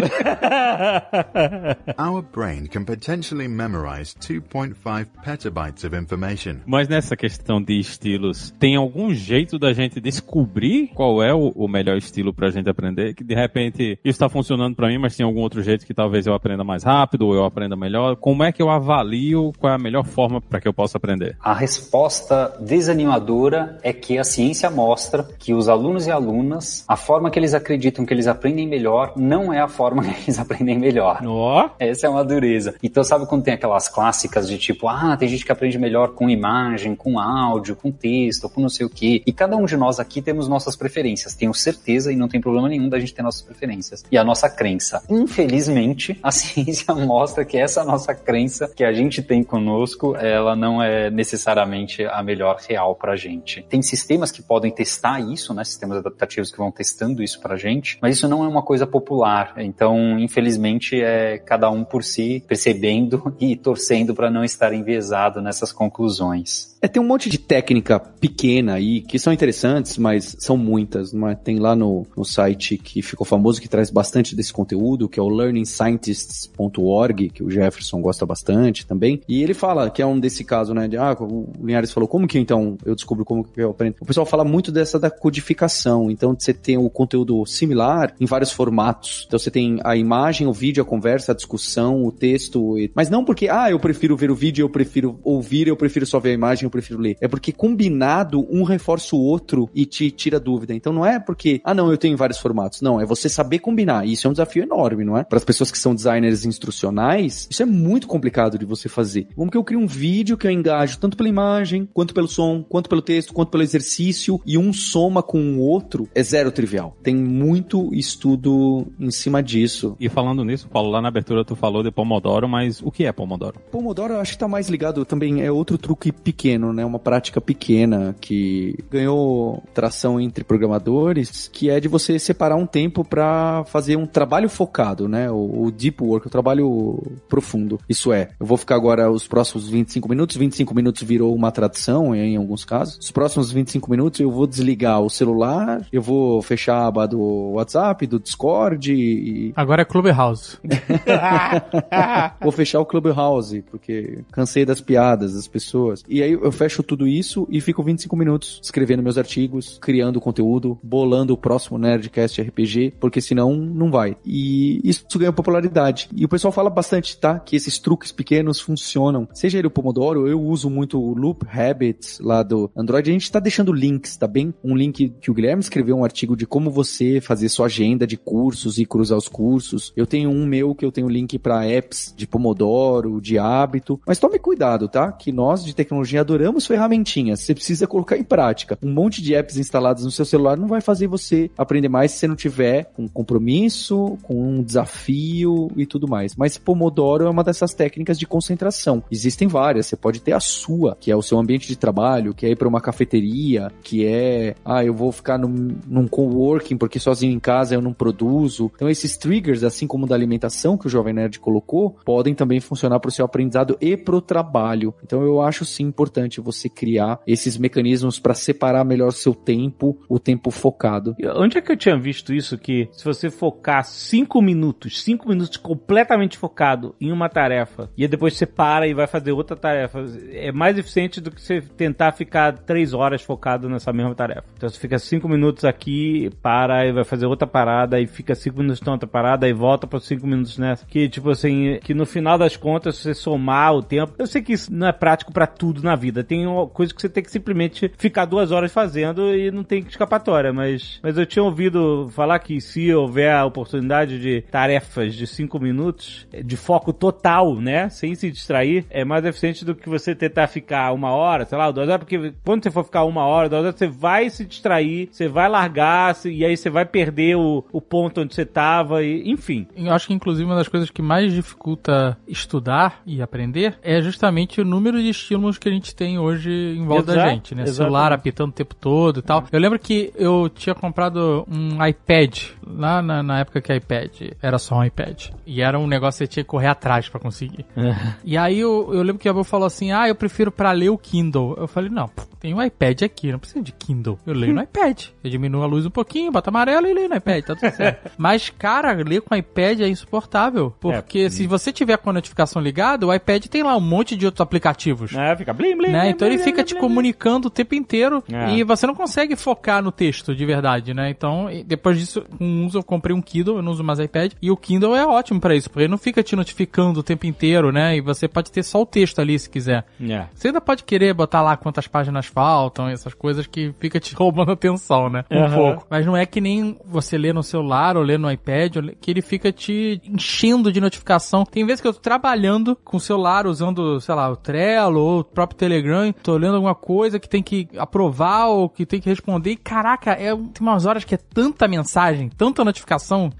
Our brain can potentially memorize 2.5 petabytes of information. Mas nessa questão de estilos, tem algum jeito da gente descobrir qual é o, o melhor estilo pra gente aprender? Que de repente isso tá funcionando para mim, mas tem algum outro jeito que talvez eu aprenda mais rápido ou eu aprenda melhor? Como é que eu avalio qual é a melhor forma para que eu possa aprender? A resposta resposta desanimadora é que a ciência mostra que os alunos e alunas, a forma que eles acreditam que eles aprendem melhor, não é a forma que eles aprendem melhor. Oh. Essa é uma dureza. Então, sabe quando tem aquelas clássicas de tipo, ah, tem gente que aprende melhor com imagem, com áudio, com texto, com não sei o quê. E cada um de nós aqui temos nossas preferências. Tenho certeza e não tem problema nenhum da gente ter nossas preferências. E a nossa crença. Infelizmente, a ciência mostra que essa nossa crença que a gente tem conosco, ela não é necessariamente a melhor real para a gente. Tem sistemas que podem testar isso, né? Sistemas adaptativos que vão testando isso para a gente, mas isso não é uma coisa popular. Então, infelizmente, é cada um por si percebendo e torcendo para não estar enviesado nessas conclusões. É, tem um monte de técnica pequena aí que são interessantes, mas são muitas. Mas é? tem lá no, no site que ficou famoso, que traz bastante desse conteúdo, que é o learningscientists.org, que o Jefferson gosta bastante também. E ele fala que é um desse caso, né? De, ah, o Linhares falou, como que então eu descubro como que eu aprendo? O pessoal fala muito dessa da codificação. Então você tem o conteúdo similar em vários formatos. Então você tem a imagem, o vídeo, a conversa, a discussão, o texto. Mas não porque, ah, eu prefiro ver o vídeo, eu prefiro ouvir, eu prefiro só ver a imagem eu prefiro ler. É porque combinado, um reforça o outro e te tira dúvida. Então não é porque, ah, não, eu tenho vários formatos. Não, é você saber combinar. E isso é um desafio enorme, não é? Para as pessoas que são designers instrucionais, isso é muito complicado de você fazer. Como que eu crio um vídeo que eu engajo tanto pela imagem, quanto pelo som, quanto pelo texto, quanto pelo exercício, e um soma com o outro, é zero trivial. Tem muito estudo em cima disso. E falando nisso, Paulo, lá na abertura tu falou de Pomodoro, mas o que é Pomodoro? Pomodoro eu acho que tá mais ligado também, é outro truque pequeno pequeno, né? Uma prática pequena que ganhou tração entre programadores, que é de você separar um tempo para fazer um trabalho focado, né? O, o, deep work, o trabalho profundo. Isso é, eu vou ficar agora os próximos 25 minutos, 25 minutos virou uma tradição em, em alguns casos. Os próximos 25 minutos eu vou desligar o celular, eu vou fechar a aba do WhatsApp, do Discord e... Agora é Clubhouse. vou fechar o Clubhouse, porque cansei das piadas das pessoas. E aí eu fecho tudo isso e fico 25 minutos escrevendo meus artigos, criando conteúdo, bolando o próximo Nerdcast RPG, porque senão não vai. E isso ganha popularidade. E o pessoal fala bastante, tá? Que esses truques pequenos funcionam. Seja ele o Pomodoro, eu uso muito o Loop Habits lá do Android. A gente tá deixando links, tá bem? Um link que o Guilherme escreveu um artigo de como você fazer sua agenda de cursos e cruzar os cursos. Eu tenho um meu que eu tenho link para apps de Pomodoro, de hábito. Mas tome cuidado, tá? Que nós de tecnologia adoramos ferramentinhas, você precisa colocar em prática. Um monte de apps instaladas no seu celular não vai fazer você aprender mais se você não tiver com compromisso, com um desafio e tudo mais. Mas Pomodoro é uma dessas técnicas de concentração. Existem várias, você pode ter a sua, que é o seu ambiente de trabalho, que é ir para uma cafeteria, que é, ah, eu vou ficar num, num coworking porque sozinho em casa eu não produzo. Então esses triggers, assim como da alimentação que o Jovem Nerd colocou, podem também funcionar para o seu aprendizado e para o trabalho. Então eu acho sim importante você criar esses mecanismos para separar melhor seu tempo, o tempo focado. Onde é que eu tinha visto isso? Que se você focar cinco minutos, cinco minutos completamente focado em uma tarefa, e depois você para e vai fazer outra tarefa, é mais eficiente do que você tentar ficar três horas focado nessa mesma tarefa. Então você fica cinco minutos aqui, para e vai fazer outra parada, e fica cinco minutos na outra parada, e volta para cinco minutos nessa. Que tipo assim, que no final das contas, se você somar o tempo, eu sei que isso não é prático para tudo na vida. Tem coisa que você tem que simplesmente ficar duas horas fazendo e não tem escapatória, mas, mas eu tinha ouvido falar que se houver a oportunidade de tarefas de cinco minutos, de foco total, né? Sem se distrair, é mais eficiente do que você tentar ficar uma hora, sei lá, duas horas, porque quando você for ficar uma hora, duas horas, você vai se distrair, você vai largar, e aí você vai perder o, o ponto onde você tava, e, enfim. Eu acho que, inclusive, uma das coisas que mais dificulta estudar e aprender é justamente o número de estímulos que a gente tem hoje em volta da Exato, gente, né? exatamente. Celular apitando o tempo todo e tal. Eu lembro que eu tinha comprado um iPad lá na, na época que iPad era só um iPad. E era um negócio que você tinha que correr atrás pra conseguir. E aí eu, eu lembro que a avó falou assim: Ah, eu prefiro pra ler o Kindle. Eu falei, não, tem um iPad aqui, não precisa de Kindle. Eu leio no iPad. Eu diminuo a luz um pouquinho, boto amarelo e leio no iPad, tá tudo certo. Mas, cara, ler com iPad é insuportável. Porque se você tiver com a notificação ligada, o iPad tem lá um monte de outros aplicativos. É, fica blim, blim, Né? blim, Então ele blim, fica blim, te comunicando o tempo inteiro É. e você não consegue focar no texto de verdade, né? Então, depois disso, um uso eu comprei um Kindle, eu não uso mais iPad, e o Kindle é ótimo pra isso, porque ele não fica te notificando o tempo inteiro, né? E você pode ter só o texto ali se quiser. É. Você ainda pode querer botar lá quantas páginas faltam, essas coisas que fica te roubando atenção, né? Um Aham. pouco. Mas não é que nem você lê no celular ou lê no iPad, que ele fica te enchendo de notificação. Tem vezes que eu tô trabalhando com o celular, usando, sei lá, o Trello ou o próprio Telegram, tô lendo alguma coisa que tem que aprovar ou que tem que responder. E caraca, é, tem umas horas que é tanta mensagem, tanta notificação.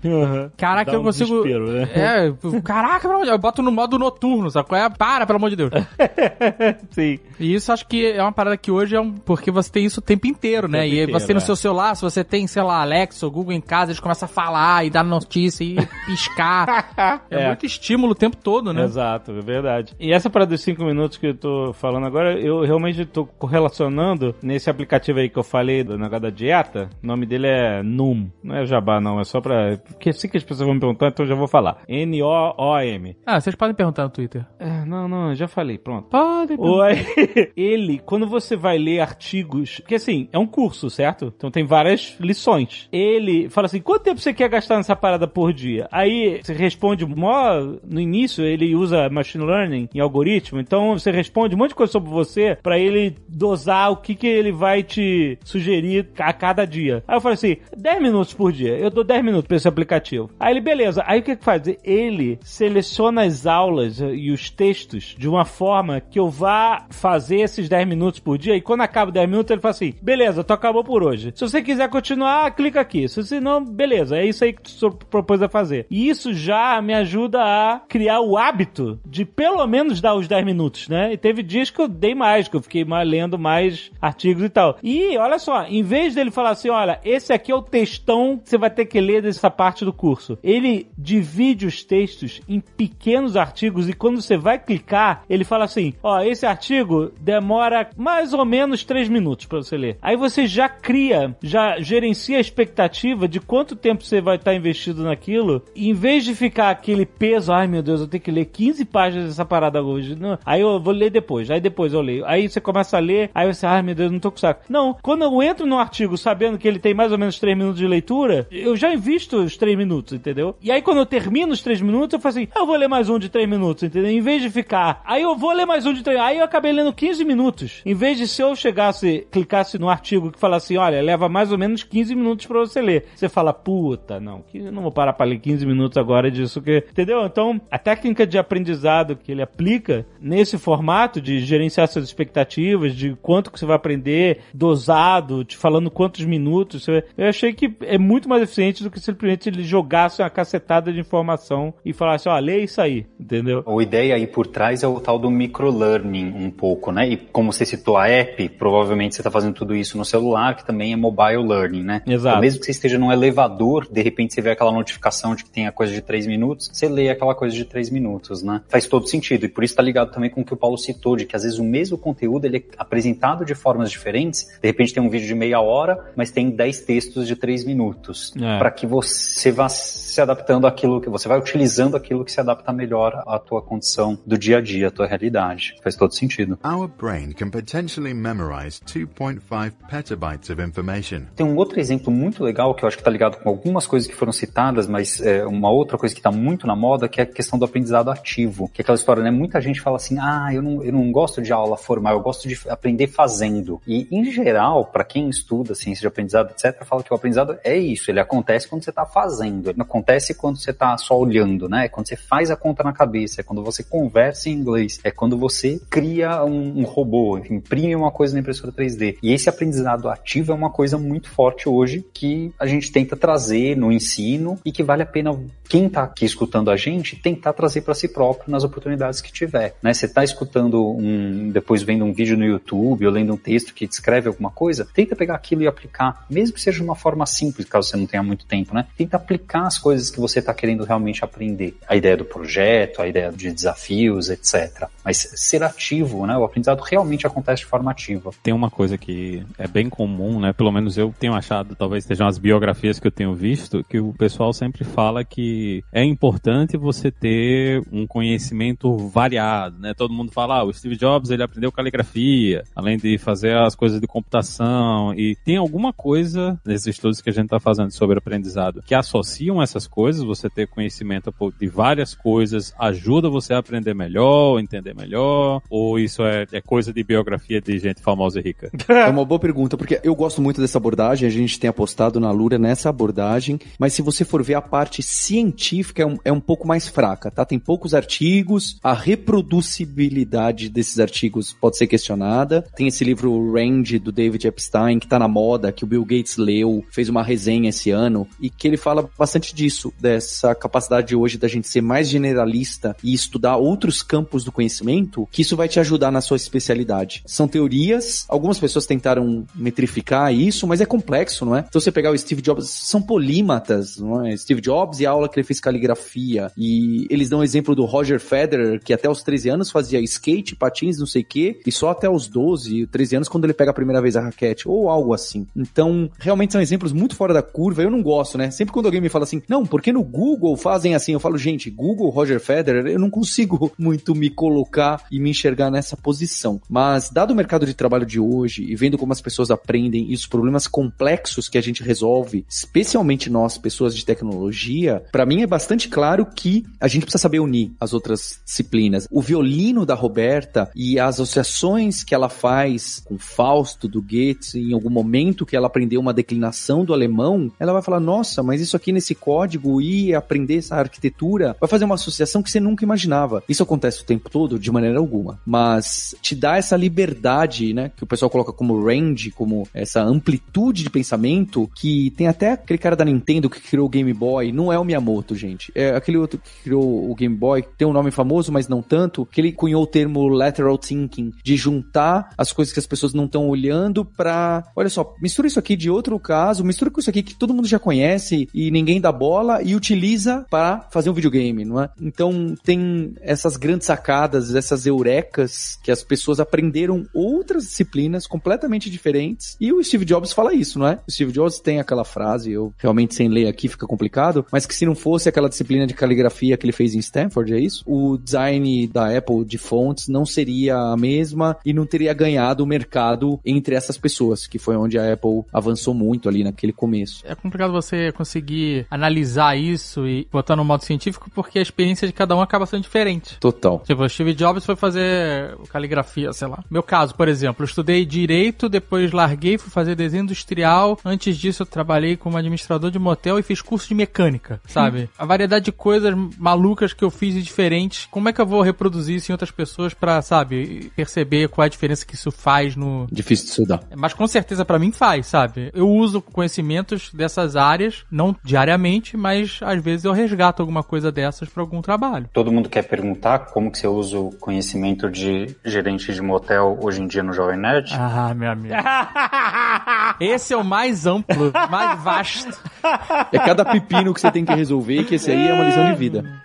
Caraca, Dá eu um consigo. né? É, caraca, pelo amor de Deus, eu boto no modo noturno, sabe? é? Para, pelo amor de Deus. Sim. E isso acho que é uma parada que hoje é um. Porque você tem isso o tempo inteiro, né? tempo e inteiro, você tem no é. seu celular, se você tem, sei lá, Alexa ou Google em casa, eles começam a falar e dar notícia e piscar. é, É. muito estímulo o tempo todo, né? Exato, é verdade. E essa parada dos 5 minutos que eu tô falando agora, eu realmente tô correlacionando nesse aplicativo aí que eu falei do negócio da dieta. O nome dele é Num. Não é Jabá, não. É só pra. Porque assim que as pessoas vão me perguntar, então eu já vou falar. N-O-O-M. Ah, vocês podem perguntar no Twitter. É, não, não, já falei, pronto. Podem Oi. Ele, quando você vai ler artigos, porque assim, é um curso, certo? Então tem várias lições. Ele fala assim: quanto tempo você quer gastar nessa parada por dia? Aí você responde, mó, no início ele usa machine learning em algoritmo, então você responde um monte de coisa sobre você pra ele dosar o que, que ele vai te sugerir a cada dia. Aí eu falei assim: 10 minutos por dia, eu dou 10 minutos pra esse aplicativo. Aí ele, beleza. Aí o que que faz? Ele seleciona as aulas e os textos de uma forma que eu vá fazer esses 10 minutos por dia e quando acaba 10 minutos ele fala assim, beleza, tu acabou por hoje. Se você quiser continuar, clica aqui. Se não, beleza, é isso aí que tu propôs a fazer. E isso já me ajuda a criar o hábito de pelo menos dar os 10 minutos, né? E teve dias que eu dei mais, que eu fiquei mais, lendo mais artigos e tal. E olha só, em vez dele falar assim, olha, esse aqui é o textão que você vai ter que ler dessa parte do curso. Ele divide os textos em pequenos artigos e quando você vai clicar, ele fala assim, ó, esse artigo demora mais ou menos 3 minutos pra você ler. Aí você já cria, já gerencia a expectativa de quanto tempo você vai estar investido naquilo, e em vez de ficar aquele peso, ai meu Deus, eu tenho que ler 15 páginas dessa parada hoje. Não, aí eu vou ler depois, aí depois eu leio. Aí você começa a ler, aí você, ai meu Deus, não tô com saco. Não, quando eu entro no artigo sabendo que ele tem mais ou menos 3 minutos de leitura, eu já invisto os 3 minutos, entendeu? E aí quando eu termino os 3 minutos, eu falo assim, ah, eu vou ler mais um de 3 minutos, entendeu? Em vez de ficar, aí eu vou ler mais um de 3 aí eu acabei lendo 15 minutos. Em vez de se eu chegasse, clicasse no artigo que falasse olha, leva mais ou menos 15 minutos pra você ler. Você fala, puta, não, não vou parar pra ler 15 minutos agora disso que, entendeu? Então, a técnica de aprendizado que ele aplica nesse formato de gerenciar suas expectativas, de quanto que você vai aprender, dosado, te falando quantos minutos, você- eu achei que é muito mais eficiente do que simplesmente ele jogasse uma cacetada de informação e falasse, ó, lê isso aí, entendeu? A ideia aí por trás é o tal do microlearning um pouco, né? E como você citou a app, provavelmente você está fazendo tudo isso no celular, que também é mobile learning, né? Exato. Então, mesmo que você esteja num elevador, de repente você vê aquela notificação de que tem a coisa de três minutos, você lê aquela coisa de três minutos, né? Faz todo sentido. E por isso está ligado também com o que o Paulo citou, de que às vezes o mesmo conteúdo ele é apresentado de formas diferentes. De repente tem um vídeo de meia hora, mas tem dez textos de três minutos. É. Para que você vá se adaptando àquilo que você vai utilizando aquilo que se adapta melhor à tua condição do dia a dia, à tua realidade. Faz todo sentido. Our brain can potentially memorize 2.5 petabytes of information. Tem um outro exemplo muito legal que eu acho que está ligado com algumas coisas que foram citadas, mas é, uma outra coisa que está muito na moda, que é a questão do aprendizado ativo. Que é aquela história, né? Muita gente fala assim, ah, eu não, eu não gosto de aula formal, eu gosto de aprender fazendo. E, em geral, para quem estuda ciência de aprendizado, etc., fala que o aprendizado é isso, ele acontece quando você está fazendo. Ele não acontece quando você está só olhando, né? É quando você faz a conta na cabeça, é quando você conversa em inglês, é quando você cria um, um robô, enfim, imprime uma coisa na impressora 3D. E esse aprendizado ativo é uma coisa muito forte hoje que a gente tenta trazer no ensino e que vale a pena quem está aqui escutando a gente tentar trazer para si próprio nas oportunidades que tiver. Né? Você está escutando um, depois vendo um vídeo no YouTube ou lendo um texto que descreve alguma coisa, tenta pegar aquilo e aplicar, mesmo que seja de uma forma simples, caso você não tenha muito tempo, né? Tenta aplicar as coisas que você está querendo realmente aprender. A ideia do projeto, a ideia de desafios, etc. Mas ser ativo, né? O aprendizado realmente acontece de forma ativa. Tem uma coisa que é bem comum, né? Pelo menos eu tenho achado, talvez sejam as biografias que eu tenho visto, que o pessoal sempre fala que é importante você ter um conhecimento variado, né? Todo mundo fala, ah, o Steve Jobs ele aprendeu caligrafia, além de fazer as coisas de computação e tem alguma coisa nesses estudos que a gente está fazendo sobre aprendizado que associam essas coisas, você ter conhecimento de várias coisas ajuda você a aprender melhor, entender melhor, ou isso é, é coisa de biografia de gente famosa e rica? É uma boa pergunta, porque eu gosto muito dessa abordagem, a gente tem apostado na Lura nessa abordagem, mas se você for ver a parte científica é um, é um pouco mais fraca, tá? Tem poucos artigos, a reproducibilidade desses artigos pode ser questionada. Tem esse livro Range do David Epstein, que tá na moda, que o Bill Gates leu, fez uma resenha esse ano, e que ele fala bastante disso, dessa capacidade hoje da gente ser mais generalista e estudar outros campos do conhecimento, que isso vai te ajudar na sua especialidade. São teorias, algumas pessoas tentaram metrificar isso, mas é complexo, não é? Então você pegar o Steve Jobs, são polímatas, não é? Steve Jobs e a aula que ele fez caligrafia, e eles dão o exemplo do Roger Federer, que até os 13 anos fazia skate, patins, não sei o quê, e só até os 12, 13 anos quando ele pega a primeira vez a raquete, ou algo assim. Então, realmente são exemplos muito fora da curva, eu não gosto, né? Sempre quando alguém me fala assim, não, porque no Google fazem assim, eu falo, gente, Google, Roger Federer, eu não consigo muito me colocar e me enxergar nessa posição. Mas, dado o mercado de trabalho de hoje, e vendo como as pessoas aprendem e os problemas complexos que a gente resolve, especialmente nós, pessoas de tecnologia, para mim é bastante claro que a gente precisa saber unir as outras disciplinas. O violino da Roberta e as associações que ela faz com Fausto do Goethe, em algum momento que ela aprendeu uma declinação do alemão, ela vai falar: nossa, mas isso aqui nesse código e aprender essa arquitetura vai fazer uma associação que você nunca imaginava. Isso acontece o tempo todo? De maneira alguma. Mas te dá essa liberdade, né? Que o pessoal coloca como range, como essa amplitude de pensamento, que tem até aquele cara da Nintendo que criou o Game Boy, não é o Miyamoto, gente. É aquele outro que criou o Game Boy, tem um nome famoso, mas não tanto, que ele cunhou o termo lateral thinking, de juntar as coisas que as pessoas não estão olhando pra, olha só, mistura isso aqui de outro caso, mistura com isso aqui que todo mundo já conhece e ninguém dá bola e utiliza para fazer um videogame, não é? Então tem essas grandes sacadas, essas eurecas que as pessoas aprenderam outras disciplinas completamente diferentes e o Steve Jobs fala isso, não é? O Steve Jobs tem aquela frase, eu realmente sem ler aqui fica complicado, mas que se não fosse aquela disciplina de caligrafia que ele fez em Stanford, é isso? O design da Apple de fontes não seria a mesma e não teria ganhado o mercado entre essas pessoas, que foi onde a Apple avançou muito ali naquele começo. É complicado você conseguir analisar isso e botar no modo científico porque a experiência de cada um acaba sendo diferente. Total. Tipo, o Steve Jobs foi fazer caligrafia, sei lá. Meu caso, por exemplo, eu estudei direito, depois larguei, fui fazer desenho industrial. Antes disso, eu trabalhei como administrador de motel e fiz curso de mecânica, sabe? A variedade de coisas malucas que eu fiz e diferentes. Como é que eu vou reproduzir isso em outras pessoas pra, sabe, perceber qual é a diferença que isso faz no. Difícil de estudar. Mas com certeza pra mim faz, sabe? Eu uso conhecimentos dessas áreas, não diariamente, mas às vezes eu resgato alguma coisa dessas pra algum trabalho. Todo mundo quer perguntar como que você usa o conhecimento de gerente de motel hoje em dia no Jovem Nerd? Ah, meu amigo. Esse é o mais amplo, mais vasto. É cada pepino que você tem que resolver, que esse aí é uma lição de vida.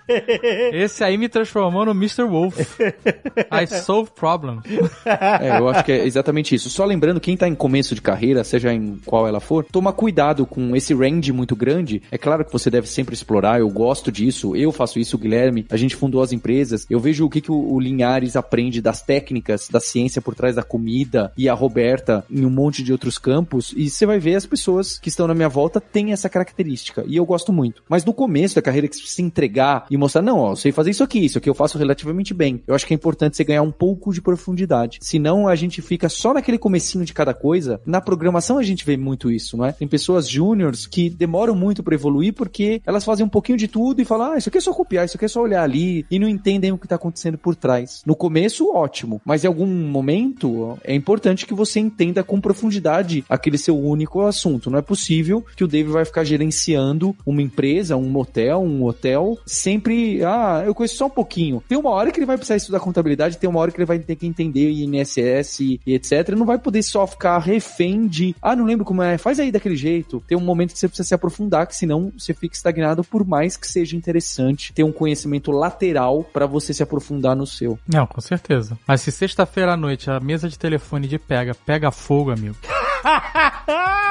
Esse aí me transformou no Mr. Wolf. I solve problems. É, eu acho que é exatamente isso. Só lembrando, quem tá em começo de carreira, seja em qual ela for, toma cuidado com esse range muito grande. É claro que você deve sempre explorar, eu gosto disso, eu faço isso, o Guilherme, a gente fundou as empresas, eu vejo o que, que o, o Linhares aprende das técnicas, da ciência por trás da comida, e a Roberta em um monte de outros campos, e você vai ver as pessoas que estão na minha volta têm essa característica, e eu gosto muito. Mas no começo da carreira, que se entregar e mostrar, não, ó, eu sei fazer isso aqui, isso aqui eu faço relativamente bem. Eu acho que é importante você ganhar um pouco de profundidade. Senão a gente fica só naquele comecinho de cada coisa. Na programação a gente vê muito isso, não é? Tem pessoas júniores que demoram muito para evoluir porque elas fazem um pouquinho de tudo e falam, ah, isso aqui é só copiar, isso aqui é só olhar ali e não entendem o que tá acontecendo por trás. No começo, ótimo, mas em algum momento é importante que você entenda com profundidade aquele seu único assunto. Não é possível que o Dave vai ficar gerenciando uma empresa, um motel, um hotel, sempre, ah, eu conheço só um pouquinho. Tem uma hora que ele vai precisar estudar contabilidade, tem uma hora que ele vai ter que entender INSS e etc. Não vai poder só ficar refém de, ah, não lembro como é, faz aí daquele jeito. Tem um momento que você precisa se aprofundar, que senão você fica estagnado, por mais que seja interessante ter um conhecimento lateral para você se aprofundar no seu. Não, com certeza. Mas se sexta-feira à noite a mesa de telefone de pega pega fogo, amigo.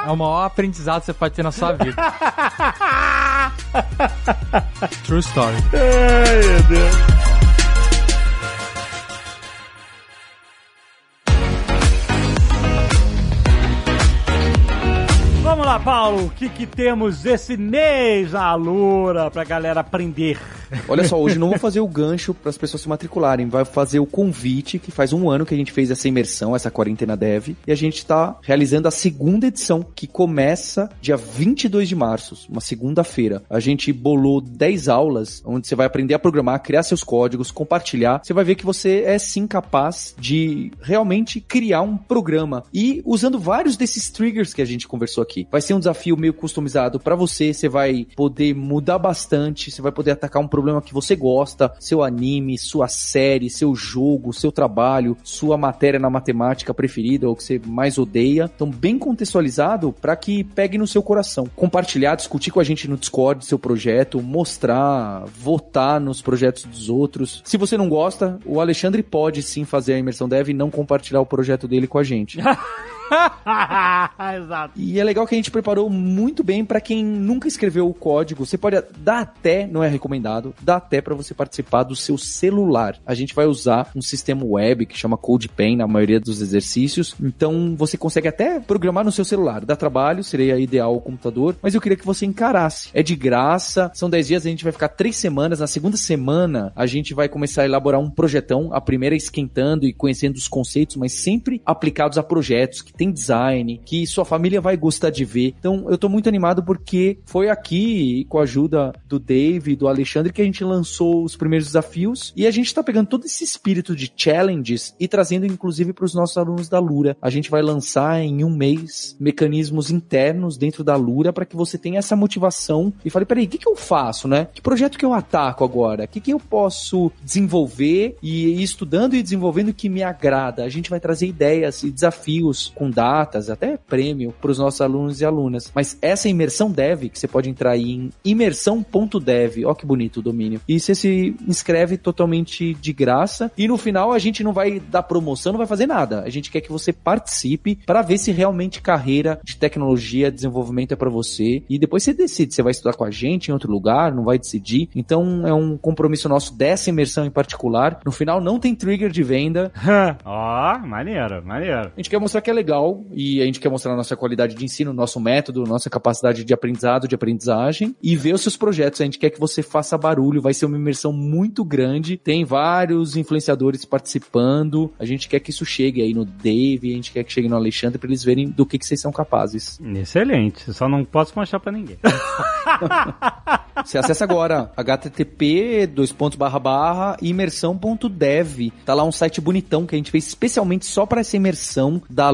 É o maior aprendizado que você pode ter na sua vida. True story. Ai, meu Deus. Vamos lá, Paulo. O que, que temos esse mês na Alura pra galera aprender? Olha só, hoje não vou fazer o gancho para as pessoas se matricularem, vai fazer o convite, que faz um ano que a gente fez essa imersão, essa quarentena dev, e a gente está realizando a segunda edição, que começa dia 22 de março, uma segunda-feira. A gente bolou 10 aulas, onde você vai aprender a programar, criar seus códigos, compartilhar. Você vai ver que você é sim capaz de realmente criar um programa e usando vários desses triggers que a gente conversou aqui. Vai ser um desafio meio customizado para você, você vai poder mudar bastante, você vai poder atacar um problema que você gosta, seu anime, sua série, seu jogo, seu trabalho, sua matéria na matemática preferida ou que você mais odeia. Então, bem contextualizado para que pegue no seu coração. Compartilhar, discutir com a gente no Discord seu projeto, mostrar, votar nos projetos dos outros. Se você não gosta, o Alexandre pode sim fazer a imersão dev e não compartilhar o projeto dele com a gente. Exato. E é legal que a gente preparou muito bem para quem nunca escreveu o código. Você pode dar até, não é recomendado, dá até para você participar do seu celular. A gente vai usar um sistema web que chama CodePen na maioria dos exercícios. Então você consegue até programar no seu celular. Dá trabalho, seria ideal o computador, mas eu queria que você encarasse. É de graça, são 10 dias, a gente vai ficar 3 semanas. Na segunda semana, a gente vai começar a elaborar um projetão. A primeira esquentando e conhecendo os conceitos, mas sempre aplicados a projetos que tem design, que sua família vai gostar de ver. Então eu tô muito animado porque foi aqui, com a ajuda do Dave e do Alexandre, que a gente lançou os primeiros desafios e a gente tá pegando todo esse espírito de challenges e trazendo inclusive para os nossos alunos da Lura. A gente vai lançar em um mês mecanismos internos dentro da Lura para que você tenha essa motivação e fale, peraí, o que, que eu faço, né? Que projeto que eu ataco agora? O que, que eu posso desenvolver e ir estudando e desenvolvendo que me agrada? A gente vai trazer ideias e desafios com datas, até prêmio para os nossos alunos e alunas. Mas essa imersão dev, que você pode entrar aí em imersão.dev, ó que bonito o domínio. E você se inscreve totalmente de graça e no final a gente não vai dar promoção, não vai fazer nada. A gente quer que você participe para ver se realmente carreira de tecnologia, desenvolvimento é para você e depois você decide, você vai estudar com a gente em outro lugar, não vai decidir. Então é um compromisso nosso dessa imersão em particular. No final não tem trigger de venda. Ó, maneiro, maneiro. A gente quer mostrar que é legal legal e a gente quer mostrar a nossa qualidade de ensino, nosso método, nossa capacidade de aprendizado, de aprendizagem e ver os seus projetos. A gente quer que você faça barulho, vai ser uma imersão muito grande. Tem vários influenciadores participando. A gente quer que isso chegue aí no Dave, a gente quer que chegue no Alexandre para eles verem do que, que vocês são capazes. Excelente. Só não posso mostrar pra ninguém. Você acessa agora http dois pontos barra barra imersão.dev. Tá lá um site bonitão que a gente fez especialmente só para essa imersão da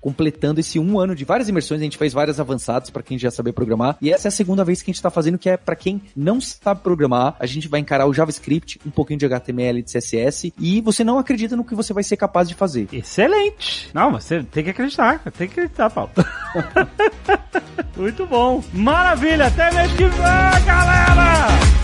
Completando esse um ano de várias imersões. A gente fez várias avançadas para quem já sabe programar. E essa é a segunda vez que a gente tá fazendo, que é para quem não sabe programar. A gente vai encarar o JavaScript, um pouquinho de HTML e de CSS. E você não acredita no que você vai ser capaz de fazer. Excelente. Não, você tem que acreditar. Tem que acreditar, Paulo. Muito bom. Maravilha. Até mês que vem, galera!